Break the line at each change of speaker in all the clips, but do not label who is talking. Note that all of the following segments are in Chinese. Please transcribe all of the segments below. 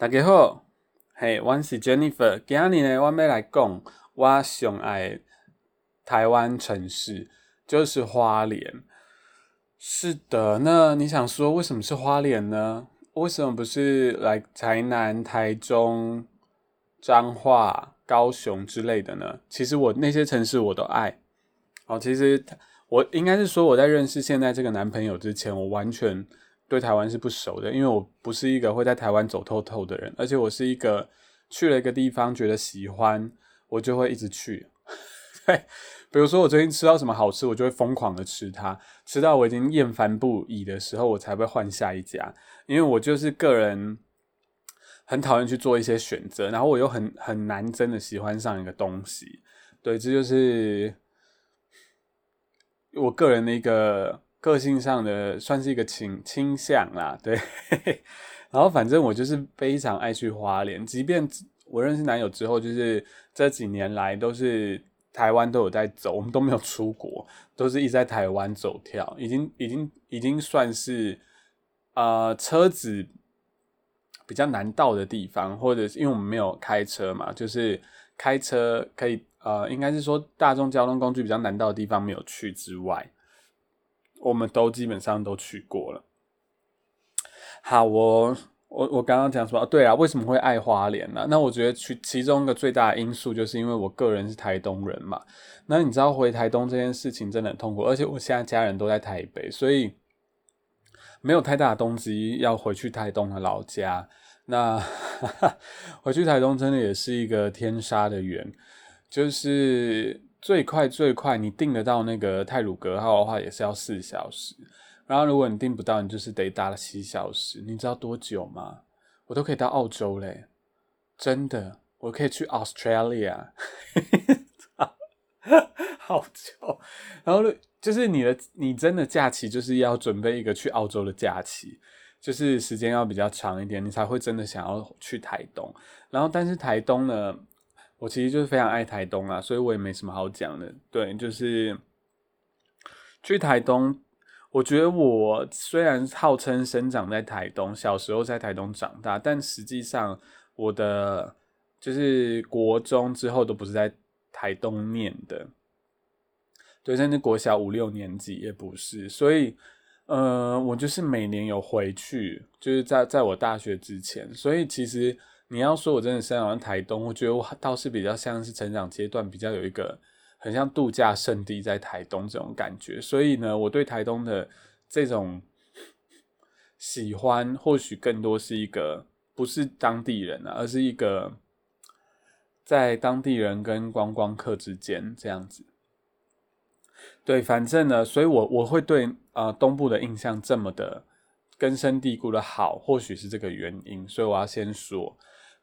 大家好，嘿，我是 Jennifer。今日呢，我要来讲我上爱台湾城市，就是花莲。是的，那你想说为什么是花莲呢？为什么不是来台南、台中、彰化、高雄之类的呢？其实我那些城市我都爱。哦，其实我应该是说我在认识现在这个男朋友之前，我完全。对台湾是不熟的，因为我不是一个会在台湾走透透的人，而且我是一个去了一个地方觉得喜欢，我就会一直去。对，比如说我最近吃到什么好吃，我就会疯狂的吃它，吃到我已经厌烦不已的时候，我才会换下一家。因为我就是个人很讨厌去做一些选择，然后我又很很难真的喜欢上一个东西。对，这就是我个人的一个。个性上的算是一个倾倾向啦，对。然后反正我就是非常爱去花莲，即便我认识男友之后，就是这几年来都是台湾都有在走，我们都没有出国，都是一直在台湾走跳，已经已经已经算是呃车子比较难到的地方，或者是因为我们没有开车嘛，就是开车可以呃应该是说大众交通工具比较难到的地方没有去之外。我们都基本上都去过了。好，我我我刚刚讲什么？对啊，为什么会爱花莲呢？那我觉得去其中一个最大的因素，就是因为我个人是台东人嘛。那你知道回台东这件事情真的很痛苦，而且我现在家人都在台北，所以没有太大的动机要回去台东的老家。那 回去台东真的也是一个天杀的缘，就是。最快最快，你订得到那个泰鲁格号的话，也是要四小时。然后如果你订不到，你就是得搭了七小时。你知道多久吗？我都可以到澳洲嘞，真的，我可以去 Australia，好久。然后就是你的，你真的假期就是要准备一个去澳洲的假期，就是时间要比较长一点，你才会真的想要去台东。然后但是台东呢？我其实就是非常爱台东啊，所以我也没什么好讲的。对，就是去台东，我觉得我虽然号称生长在台东，小时候在台东长大，但实际上我的就是国中之后都不是在台东念的，对，甚至国小五六年级也不是。所以，呃，我就是每年有回去，就是在在我大学之前，所以其实。你要说我真的生长在台东，我觉得我倒是比较像是成长阶段比较有一个很像度假胜地在台东这种感觉，所以呢，我对台东的这种喜欢或许更多是一个不是当地人啊，而是一个在当地人跟观光客之间这样子。对，反正呢，所以我我会对啊东部的印象这么的根深蒂固的好，或许是这个原因，所以我要先说。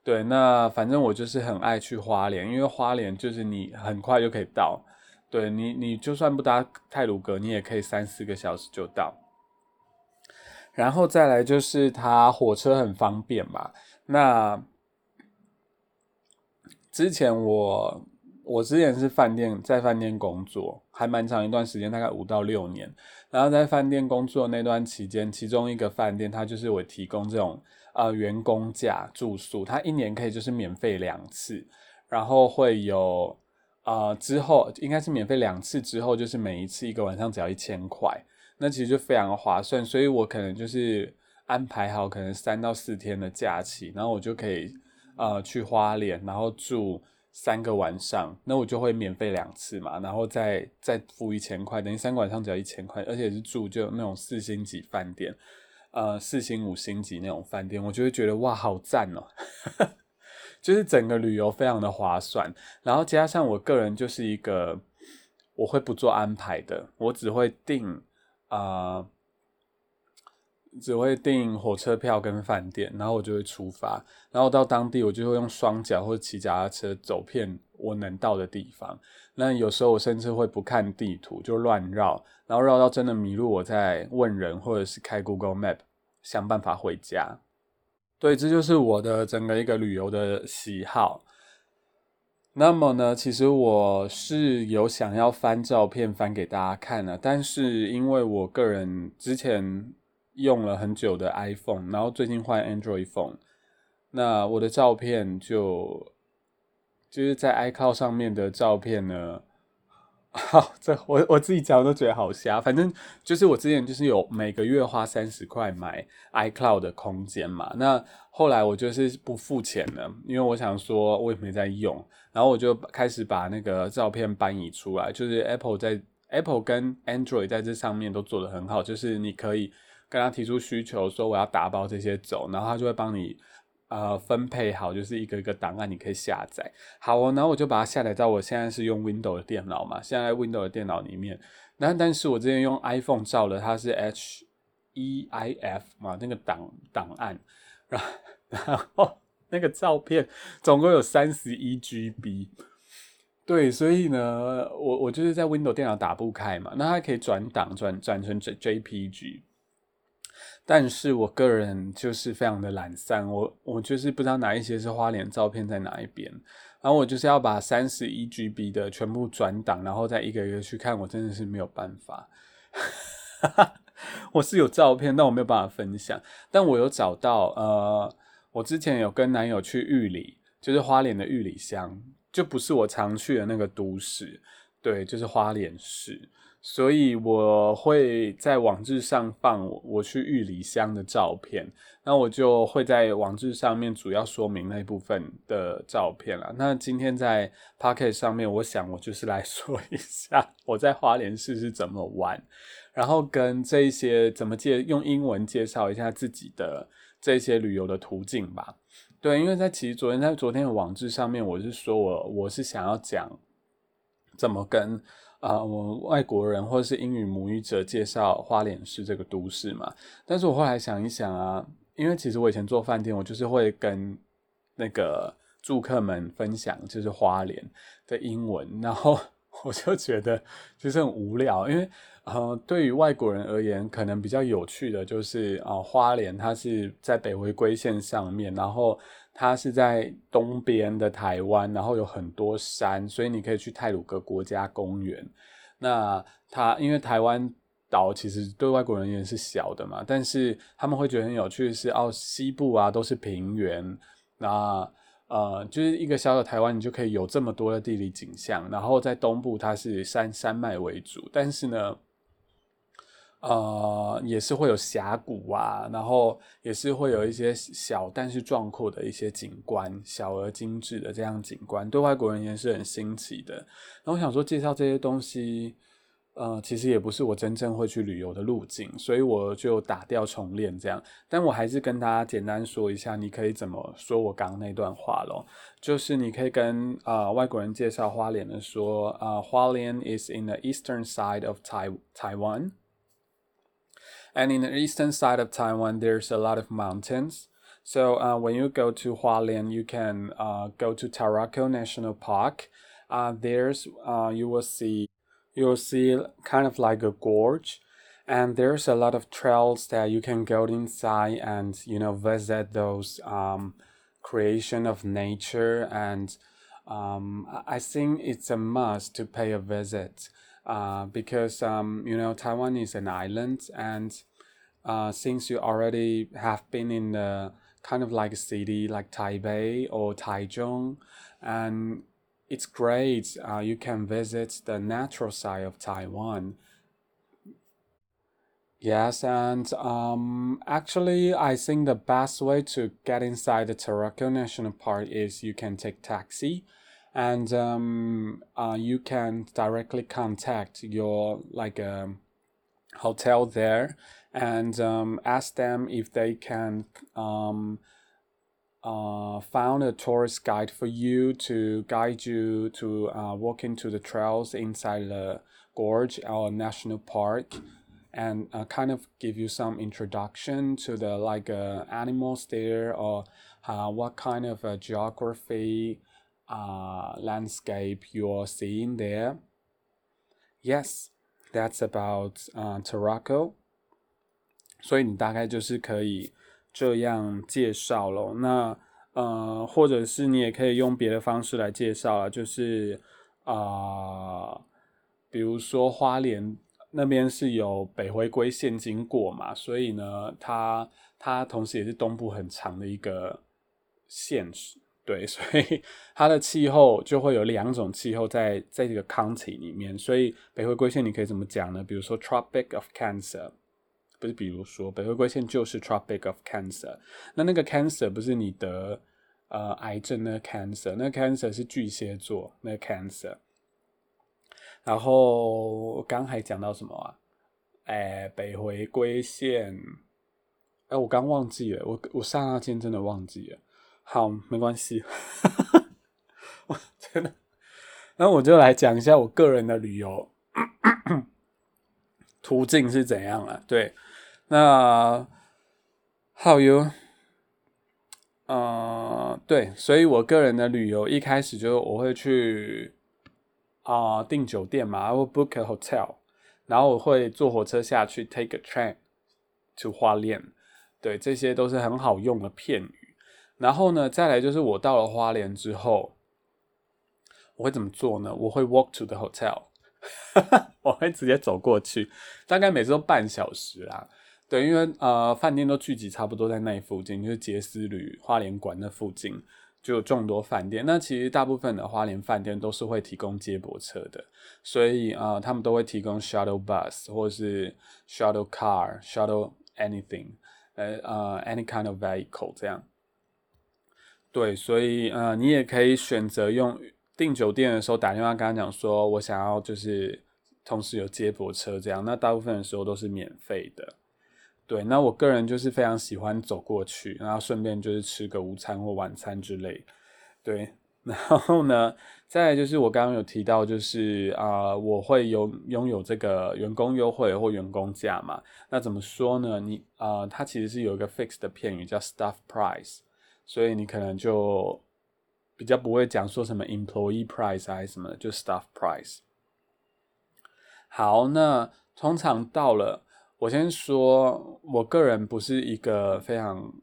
对，那反正我就是很爱去花莲，因为花莲就是你很快就可以到，对你，你就算不搭泰鲁格，你也可以三四个小时就到。然后再来就是它火车很方便嘛。那之前我我之前是饭店，在饭店工作，还蛮长一段时间，大概五到六年。然后在饭店工作那段期间，其中一个饭店它就是我提供这种。呃，员工价住宿，它一年可以就是免费两次，然后会有呃之后应该是免费两次之后，就是每一次一个晚上只要一千块，那其实就非常划算，所以我可能就是安排好可能三到四天的假期，然后我就可以呃去花莲，然后住三个晚上，那我就会免费两次嘛，然后再再付一千块，等于三个晚上只要一千块，而且是住就那种四星级饭店。呃，四星五星级那种饭店，我就会觉得哇，好赞哦！就是整个旅游非常的划算，然后加上我个人就是一个我会不做安排的，我只会订啊，只会订火车票跟饭店，然后我就会出发，然后到当地我就会用双脚或者骑脚踏车走遍我能到的地方。那有时候我甚至会不看地图就乱绕，然后绕到真的迷路，我再问人或者是开 Google Map。想办法回家，对，这就是我的整个一个旅游的喜好。那么呢，其实我是有想要翻照片翻给大家看的，但是因为我个人之前用了很久的 iPhone，然后最近换 Android phone，那我的照片就就是在 iCloud 上面的照片呢。好，这我我自己讲都觉得好瞎。反正就是我之前就是有每个月花三十块买 iCloud 的空间嘛。那后来我就是不付钱了，因为我想说我也没在用，然后我就开始把那个照片搬移出来。就是 Apple 在 Apple 跟 Android 在这上面都做得很好，就是你可以跟他提出需求，说我要打包这些走，然后他就会帮你。呃，分配好就是一个一个档案，你可以下载。好哦，然后我就把它下载到我现在是用 Windows 的电脑嘛，现在 Windows 的电脑里面。那但是我之前用 iPhone 照的，它是 H E I F 嘛，那个档档案，然后然后那个照片总共有三十一 GB。对，所以呢，我我就是在 Windows 电脑打不开嘛，那它可以转档转转成 J JPG。但是我个人就是非常的懒散，我我就是不知道哪一些是花脸照片在哪一边，然后我就是要把三十一 GB 的全部转档，然后再一个一个去看，我真的是没有办法。我是有照片，但我没有办法分享。但我有找到，呃，我之前有跟男友去玉里，就是花莲的玉里乡，就不是我常去的那个都市，对，就是花莲市。所以我会在网志上放我去玉里乡的照片，那我就会在网志上面主要说明那部分的照片了。那今天在 Pocket 上面，我想我就是来 说一下我在花莲市是怎么玩，然后跟这些怎么介用英文介绍一下自己的这些旅游的途径吧。对，因为在其实昨天在昨天的网志上面，我是说我我是想要讲怎么跟。啊，我外国人或者是英语母语者介绍花莲市这个都市嘛，但是我后来想一想啊，因为其实我以前做饭店，我就是会跟那个住客们分享就是花莲的英文，然后 我就觉得其实很无聊，因为呃，对于外国人而言，可能比较有趣的就是啊，花莲它是在北回归线上面，然后。它是在东边的台湾，然后有很多山，所以你可以去泰鲁格国家公园。那它因为台湾岛其实对外国人也是小的嘛，但是他们会觉得很有趣的是，哦，西部啊都是平原，那呃就是一个小小台湾，你就可以有这么多的地理景象。然后在东部它是山山脉为主，但是呢。呃，也是会有峡谷啊，然后也是会有一些小但是壮阔的一些景观，小而精致的这样景观，对外国人也是很新奇的。然后我想说，介绍这些东西，呃，其实也不是我真正会去旅游的路径，所以我就打掉重练这样。但我还是跟大家简单说一下，你可以怎么说我刚刚那段话咯，就是你可以跟啊外国人介绍花莲的说，啊花莲 is in the eastern side of Tai Taiwan。And in the eastern side of Taiwan, there's a lot of mountains. So uh, when you go to Hualien, you can uh, go to Tarako National Park. Uh, there's uh, you will see you will see kind of like a gorge, and there's a lot of trails that you can go inside and you know visit those um, creation of nature. And um, I think it's a must to pay a visit uh, because um, you know Taiwan is an island, and uh, since you already have been in the kind of like a city like Taipei or Taichung, and it's great. Uh, you can visit the natural side of Taiwan. Yes, and um, actually, I think the best way to get inside the Tarako National Park is you can take taxi and um, uh, you can directly contact your like um, hotel there and um, ask them if they can um, uh, found a tourist guide for you to guide you to uh, walk into the trails inside the gorge or national park and uh, kind of give you some introduction to the like uh, animals there or uh, what kind of uh, geography uh, landscape you're seeing there. Yes, that's about uh, Tarako. 所以你大概就是可以这样介绍咯。那呃，或者是你也可以用别的方式来介绍啊，就是啊，比如说花莲那边是有北回归线经过嘛，所以呢，它它同时也是东部很长的一个现实。对，所以它的气候就会有两种气候在在这个 county 里面。所以北回归线你可以怎么讲呢？比如说 Tropic of Cancer，不是，比如说北回归线就是 Tropic of Cancer。那那个 Cancer 不是你得呃癌症那个 Cancer，那 Cancer 是巨蟹座那个 Cancer。然后刚还讲到什么啊？哎，北回归线，哎，我刚忘记了，我我刹那间真的忘记了。好，没关系，我真的。那我就来讲一下我个人的旅游 途径是怎样了。对，那 How you？呃，对，所以我个人的旅游一开始就我会去啊订酒店嘛，我 book a hotel，然后我会坐火车下去，take a train to 花莲。对，这些都是很好用的片语。然后呢，再来就是我到了花莲之后，我会怎么做呢？我会 walk to the hotel，我会直接走过去，大概每次都半小时啦。对，因为呃，饭店都聚集差不多在那附近，就是杰斯旅花莲馆那附近就有众多饭店。那其实大部分的花莲饭店都是会提供接驳车的，所以啊，他们都会提供 shuttle bus 或是 shuttle car、shuttle anything，呃呃，any kind of vehicle 这样。对，所以呃，你也可以选择用订酒店的时候打电话跟他讲说，我想要就是同时有接驳车这样。那大部分的时候都是免费的。对，那我个人就是非常喜欢走过去，然后顺便就是吃个午餐或晚餐之类。对，然后呢，再就是我刚刚有提到，就是啊，我会有拥有这个员工优惠或员工价嘛。那怎么说呢？你啊，它其实是有一个 fixed 的片语叫 staff price。所以你可能就比较不会讲说什么 employee price 还是什么的，就 staff price。好，那通常到了，我先说，我个人不是一个非常，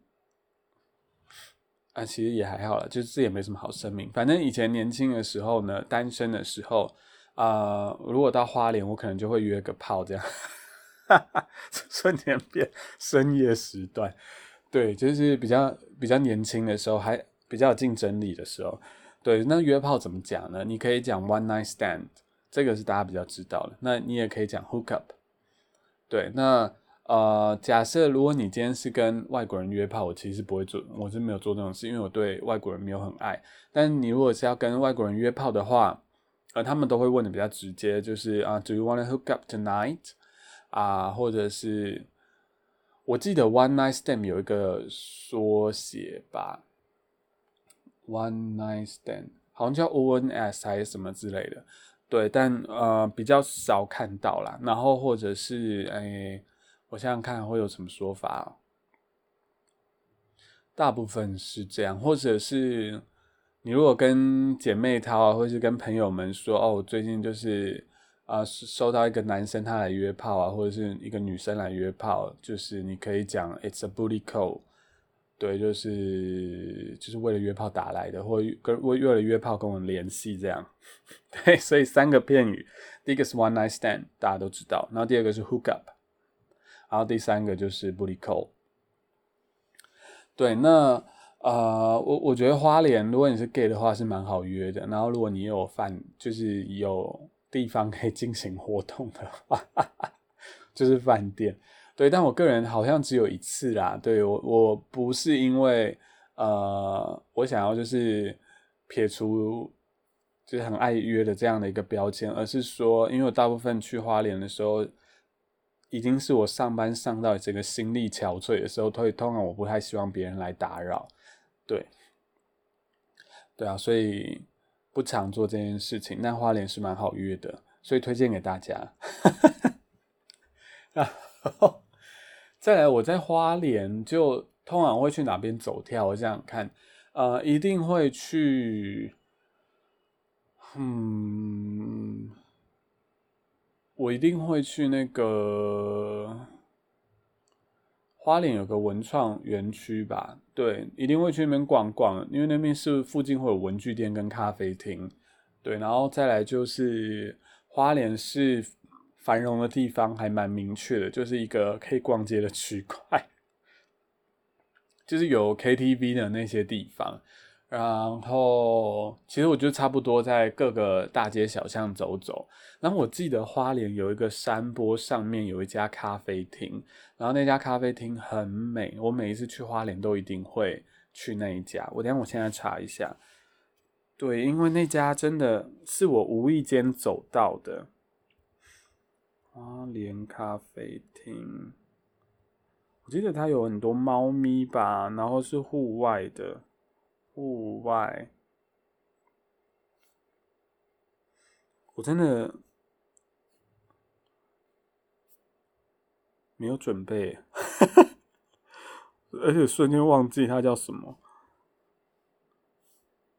啊，其实也还好了，就是这也没什么好声明。反正以前年轻的时候呢，单身的时候，啊，如果到花莲，我可能就会约个炮这样，哈哈瞬间变深夜时段。对，就是比较比较年轻的时候，还比较有竞争力的时候。对，那约炮怎么讲呢？你可以讲 one night stand，这个是大家比较知道的。那你也可以讲 hook up。对，那呃，假设如果你今天是跟外国人约炮，我其实不会做，我是没有做这种事，因为我对外国人没有很爱。但你如果是要跟外国人约炮的话，呃，他们都会问的比较直接，就是啊，Do you want to hook up tonight？啊，或者是。我记得 one night stand 有一个缩写吧，one night stand 好像叫 ONS 还是什么之类的，对，但呃比较少看到啦。然后或者是诶，我想想看会有什么说法，大部分是这样，或者是你如果跟姐妹淘啊，或是跟朋友们说哦，我最近就是。啊，收到一个男生他来约炮啊，或者是一个女生来约炮，就是你可以讲 "It's a booty call"，对，就是就是为了约炮打来的，或跟为为了约炮跟我们联系这样。对，所以三个片语，第一个是 one night stand，大家都知道，然后第二个是 hook up，然后第三个就是 booty call。对，那呃，我我觉得花莲，如果你是 gay 的话，是蛮好约的。然后如果你有饭，就是有。地方可以进行活动的话，就是饭店。对，但我个人好像只有一次啦。对我，我不是因为呃，我想要就是撇除就是很爱约的这样的一个标签，而是说，因为我大部分去花莲的时候，已经是我上班上到整个心力憔悴的时候，所以通常我不太希望别人来打扰。对，对啊，所以。不常做这件事情，但花莲是蛮好约的，所以推荐给大家。然后再来，我在花莲就通常会去哪边走跳？我想想看，呃，一定会去，嗯，我一定会去那个。花莲有个文创园区吧，对，一定会去那边逛逛，因为那边是附近会有文具店跟咖啡厅，对，然后再来就是花莲是繁荣的地方，还蛮明确的，就是一个可以逛街的区块。就是有 KTV 的那些地方。然后，其实我就差不多在各个大街小巷走走。然后我记得花莲有一个山坡上面有一家咖啡厅，然后那家咖啡厅很美。我每一次去花莲都一定会去那一家。我等下我现在查一下。对，因为那家真的是我无意间走到的花莲咖啡厅。我记得它有很多猫咪吧，然后是户外的。户外，我真的没有准备，而且瞬间忘记它叫什么。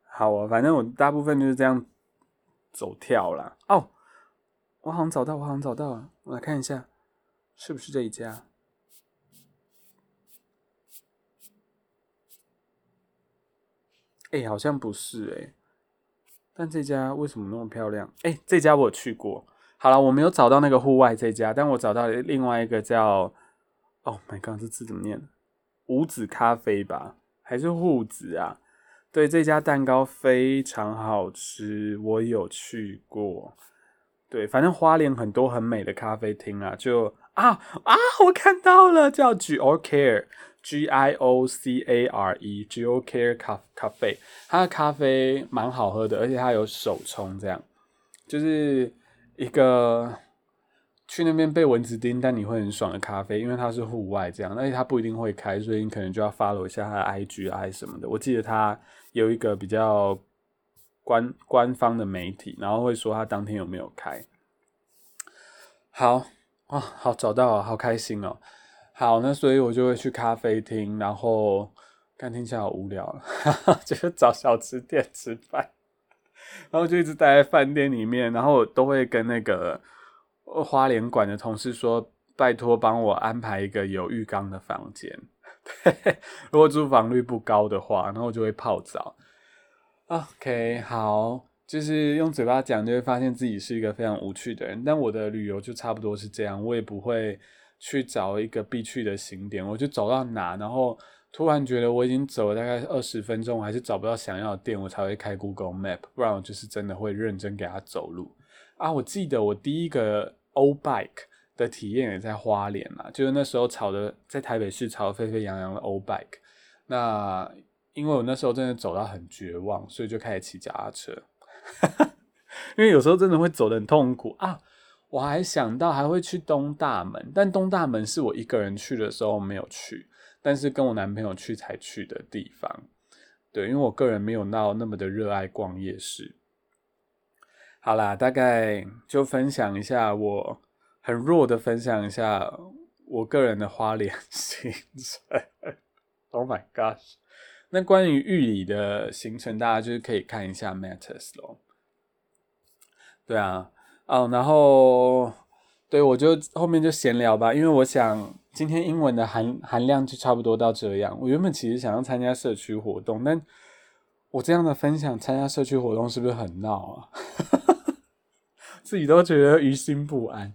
好啊，反正我大部分就是这样走跳啦。哦，我好像找到，我好像找到了，我来看一下，是不是这一家？哎，好像不是哎，但这家为什么那么漂亮？哎，这家我去过。好了，我没有找到那个户外这家，但我找到了另外一个叫……哦，My God，这字怎么念？五子咖啡吧，还是户子啊？对，这家蛋糕非常好吃，我有去过。对，反正花莲很多很美的咖啡厅啊，就啊啊，我看到了，叫 G O Care。G I O C A R E G O Care 咖咖啡，它的咖啡蛮好喝的，而且它有手冲，这样就是一个去那边被蚊子叮，但你会很爽的咖啡，因为它是户外这样，而且它不一定会开，所以你可能就要 follow 一下它的 I G I 什么的。我记得它有一个比较官官方的媒体，然后会说他当天有没有开。好啊，好找到啊，好开心哦。好，那所以我就会去咖啡厅，然后看听起来好无聊，就是找小吃店吃饭，然后就一直待在饭店里面，然后我都会跟那个花莲馆的同事说，拜托帮我安排一个有浴缸的房间，对，如果住房率不高的话，然后我就会泡澡。OK，好，就是用嘴巴讲就会发现自己是一个非常无趣的人，但我的旅游就差不多是这样，我也不会。去找一个必去的景点，我就走到哪，然后突然觉得我已经走了大概二十分钟，我还是找不到想要的店，我才会开 Google Map，不然我就是真的会认真给他走路啊。我记得我第一个 O Bike 的体验也在花莲嘛，就是那时候炒的在台北市炒得沸沸扬扬的 O Bike，那因为我那时候真的走到很绝望，所以就开始骑脚踏车，因为有时候真的会走得很痛苦啊。我还想到还会去东大门，但东大门是我一个人去的时候没有去，但是跟我男朋友去才去的地方。对，因为我个人没有闹那么的热爱逛夜市。好啦，大概就分享一下我很弱的分享一下我个人的花莲 行程。Oh my gosh！那关于玉里的行程，大家就是可以看一下 Matters 咯。对啊。哦，然后对我就后面就闲聊吧，因为我想今天英文的含含量就差不多到这样。我原本其实想要参加社区活动，但我这样的分享参加社区活动是不是很闹啊？自己都觉得于心不安。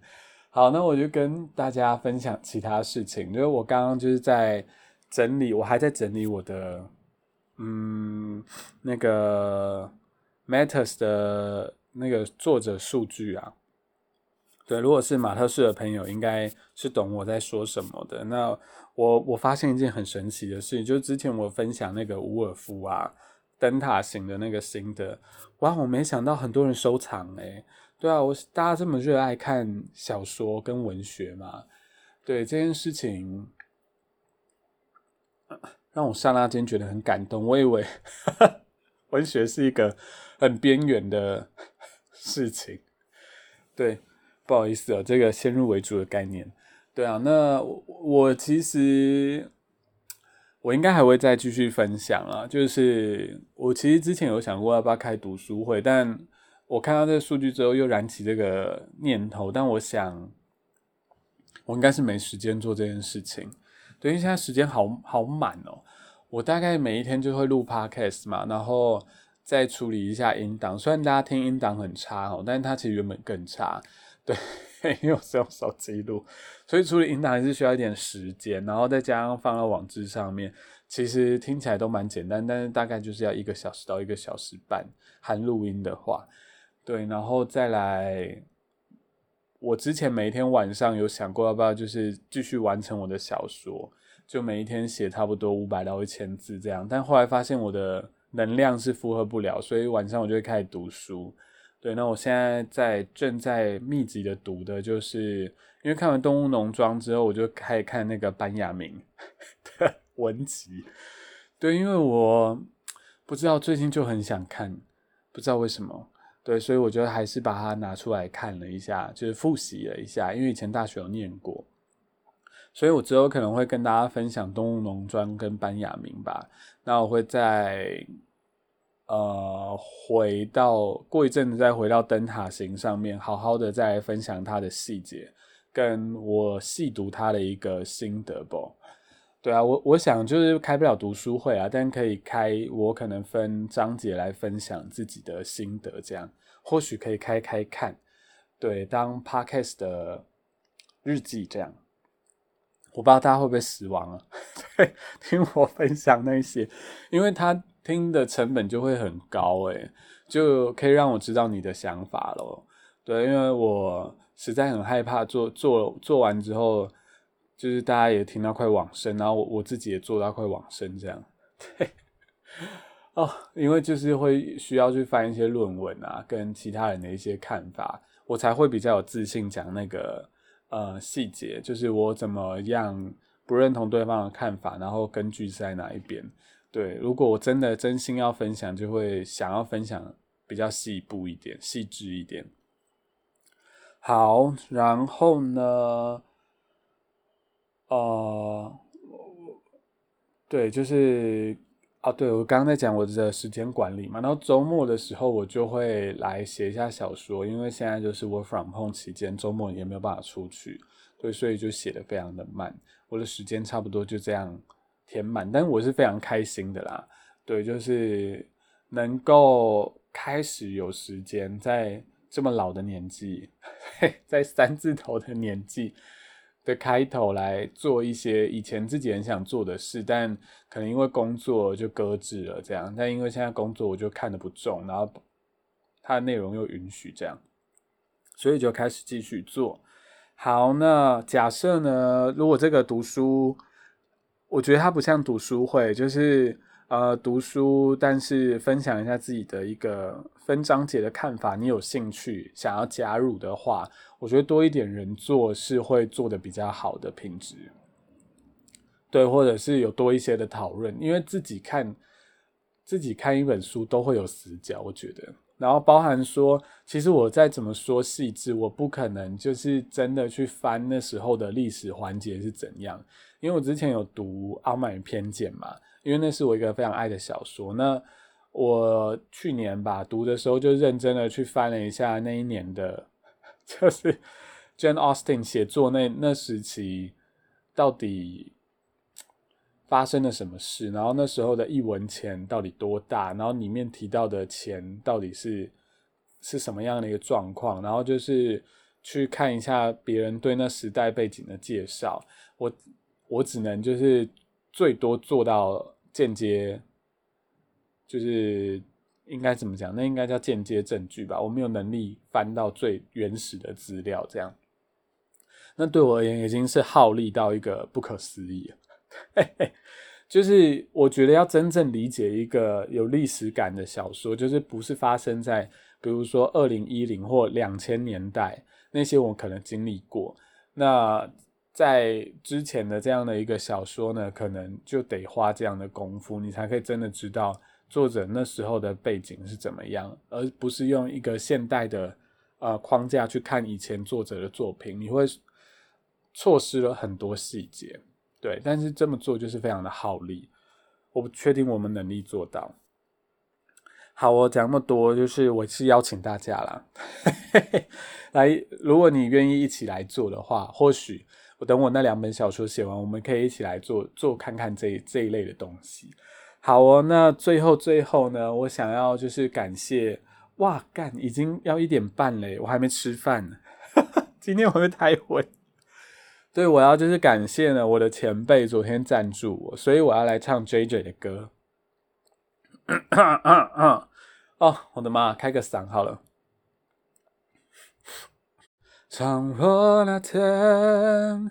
好，那我就跟大家分享其他事情，就是我刚刚就是在整理，我还在整理我的嗯那个 Matters 的。那个作者数据啊，对，如果是马特式的朋友，应该是懂我在说什么的。那我我发现一件很神奇的事情，就是之前我分享那个伍尔夫啊灯塔型的那个心得，哇，我没想到很多人收藏诶。对啊，我大家这么热爱看小说跟文学嘛，对这件事情，让我刹那间觉得很感动。我以为 文学是一个很边缘的。事情，对，不好意思哦，这个先入为主的概念，对啊，那我其实我应该还会再继续分享啊，就是我其实之前有想过要不要开读书会，但我看到这个数据之后又燃起这个念头，但我想我应该是没时间做这件事情，对，因为现在时间好好满哦，我大概每一天就会录 podcast 嘛，然后。再处理一下音档，虽然大家听音档很差哦，但是它其实原本更差，对，因为我是用手机录，所以处理音档还是需要一点时间，然后再加上放到网志上面，其实听起来都蛮简单，但是大概就是要一个小时到一个小时半，含录音的话，对，然后再来，我之前每一天晚上有想过要不要就是继续完成我的小说，就每一天写差不多五百到一千字这样，但后来发现我的能量是负荷不了，所以晚上我就会开始读书。对，那我现在在正在密集的读的，就是因为看完《动物农庄》之后，我就开始看那个班雅明 的文集。对，因为我不知道最近就很想看，不知道为什么。对，所以我觉得还是把它拿出来看了一下，就是复习了一下，因为以前大学有念过，所以我之后可能会跟大家分享《动物农庄》跟班雅明吧。那我会在。呃，回到过一阵子再回到灯塔行上面，好好的再分享它的细节，跟我细读它的一个心得吧？对啊，我我想就是开不了读书会啊，但可以开，我可能分章节来分享自己的心得，这样或许可以开开看，对，当 podcast 的日记这样，我不知道大家会不会死亡啊？对，听我分享那些，因为他。听的成本就会很高诶，就可以让我知道你的想法咯。对，因为我实在很害怕做做做完之后，就是大家也听到快往生，然后我我自己也做到快往生这样。对，哦，因为就是会需要去翻一些论文啊，跟其他人的一些看法，我才会比较有自信讲那个呃细节，就是我怎么样不认同对方的看法，然后根据在哪一边。对，如果我真的真心要分享，就会想要分享比较细部一点、细致一点。好，然后呢，呃，对，就是啊，对我刚刚在讲我的时间管理嘛，然后周末的时候我就会来写一下小说，因为现在就是 work from home 期间，周末也没有办法出去，对，所以就写的非常的慢，我的时间差不多就这样。填满，但我是非常开心的啦。对，就是能够开始有时间，在这么老的年纪，在三字头的年纪的开头来做一些以前自己很想做的事，但可能因为工作就搁置了这样。但因为现在工作我就看得不重，然后它的内容又允许这样，所以就开始继续做。好，那假设呢，如果这个读书。我觉得它不像读书会，就是呃读书，但是分享一下自己的一个分章节的看法。你有兴趣想要加入的话，我觉得多一点人做是会做的比较好的品质。对，或者是有多一些的讨论，因为自己看自己看一本书都会有死角，我觉得。然后包含说，其实我再怎么说细致，我不可能就是真的去翻那时候的历史环节是怎样。因为我之前有读《傲慢与偏见》嘛，因为那是我一个非常爱的小说。那我去年吧读的时候，就认真的去翻了一下那一年的，就是 Jane Austen 写作那那时期到底发生了什么事，然后那时候的一文钱到底多大，然后里面提到的钱到底是是什么样的一个状况，然后就是去看一下别人对那时代背景的介绍，我。我只能就是最多做到间接，就是应该怎么讲？那应该叫间接证据吧。我没有能力翻到最原始的资料，这样，那对我而言已经是耗力到一个不可思议。嘿嘿就是我觉得要真正理解一个有历史感的小说，就是不是发生在比如说二零一零或两千年代那些我可能经历过那。在之前的这样的一个小说呢，可能就得花这样的功夫，你才可以真的知道作者那时候的背景是怎么样，而不是用一个现代的呃框架去看以前作者的作品，你会错失了很多细节。对，但是这么做就是非常的耗力，我不确定我们能力做到。好，我讲那么多，就是我是邀请大家啦，来，如果你愿意一起来做的话，或许。我等我那两本小说写完，我们可以一起来做做看看这这一类的东西。好哦，那最后最后呢，我想要就是感谢哇干，已经要一点半嘞，我还没吃饭。今天我会太混。对，我要就是感谢呢我的前辈昨天赞助我，所以我要来唱 J J 的歌。哦，我的妈，开个嗓好了。唱我那天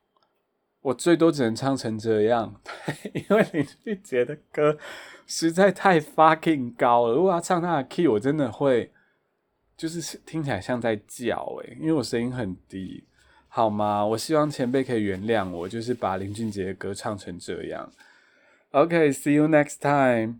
我最多只能唱成这样，对，因为林俊杰的歌实在太 fucking 高了。如果要唱他的 key，我真的会，就是听起来像在叫诶，因为我声音很低，好吗？我希望前辈可以原谅我，就是把林俊杰的歌唱成这样。OK，see you next time.